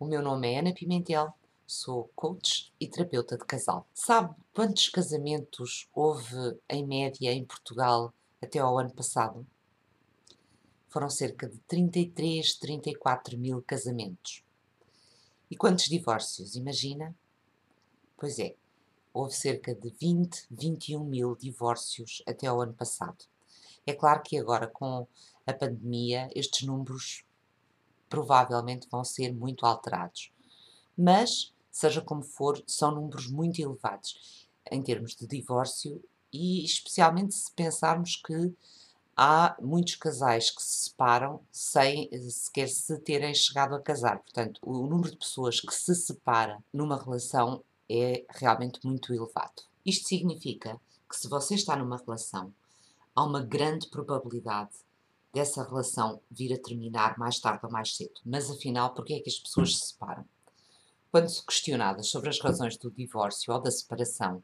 O meu nome é Ana Pimentel, sou coach e terapeuta de casal. Sabe quantos casamentos houve em média em Portugal até ao ano passado? Foram cerca de 33, 34 mil casamentos. E quantos divórcios? Imagina? Pois é, houve cerca de 20, 21 mil divórcios até ao ano passado. É claro que agora, com a pandemia, estes números provavelmente vão ser muito alterados. Mas, seja como for, são números muito elevados em termos de divórcio e especialmente se pensarmos que há muitos casais que se separam sem sequer se terem chegado a casar. Portanto, o número de pessoas que se separa numa relação é realmente muito elevado. Isto significa que se você está numa relação, há uma grande probabilidade dessa relação vir a terminar mais tarde ou mais cedo. Mas afinal, porquê é que as pessoas se separam? Quando se questionadas sobre as razões do divórcio ou da separação,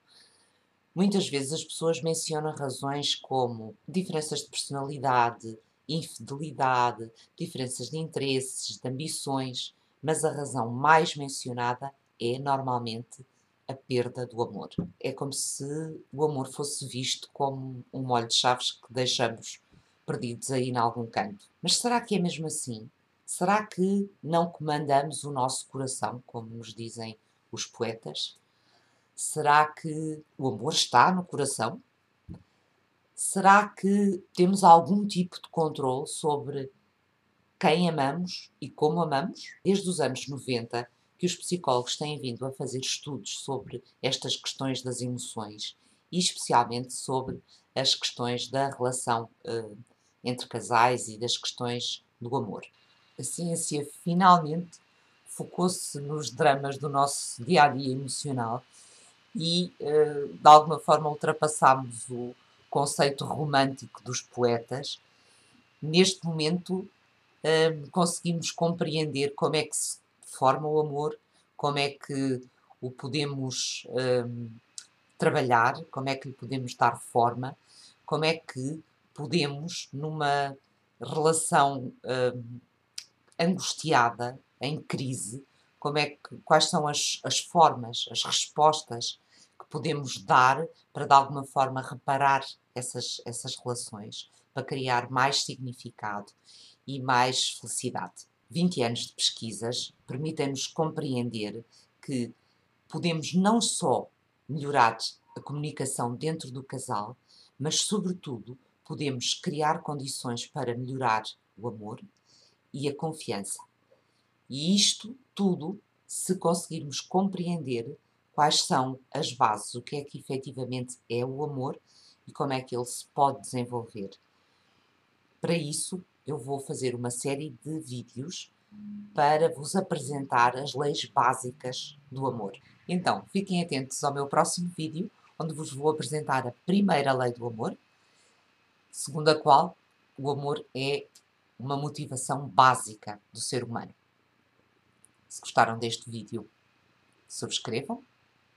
muitas vezes as pessoas mencionam razões como diferenças de personalidade, infidelidade, diferenças de interesses, de ambições, mas a razão mais mencionada é normalmente a perda do amor. É como se o amor fosse visto como um molho de chaves que deixamos perdidos aí em algum canto. Mas será que é mesmo assim? Será que não comandamos o nosso coração, como nos dizem os poetas? Será que o amor está no coração? Será que temos algum tipo de controle sobre quem amamos e como amamos? Desde os anos 90 que os psicólogos têm vindo a fazer estudos sobre estas questões das emoções e especialmente sobre as questões da relação uh, entre casais e das questões do amor. A ciência finalmente focou-se nos dramas do nosso dia a dia emocional e, eh, de alguma forma, ultrapassámos o conceito romântico dos poetas. Neste momento, eh, conseguimos compreender como é que se forma o amor, como é que o podemos eh, trabalhar, como é que lhe podemos dar forma, como é que podemos, numa relação hum, angustiada, em crise, como é que, quais são as, as formas, as respostas que podemos dar para de alguma forma reparar essas, essas relações, para criar mais significado e mais felicidade. 20 anos de pesquisas permitem-nos compreender que podemos não só melhorar a comunicação dentro do casal, mas, sobretudo, podemos criar condições para melhorar o amor e a confiança. E isto tudo se conseguirmos compreender quais são as bases, o que é que efetivamente é o amor e como é que ele se pode desenvolver. Para isso, eu vou fazer uma série de vídeos para vos apresentar as leis básicas do amor. Então, fiquem atentos ao meu próximo vídeo, onde vos vou apresentar a primeira lei do amor, segundo a qual o amor é uma motivação básica do ser humano. Se gostaram deste vídeo, subscrevam,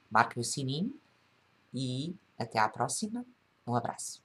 marquem o sininho e até à próxima. Um abraço.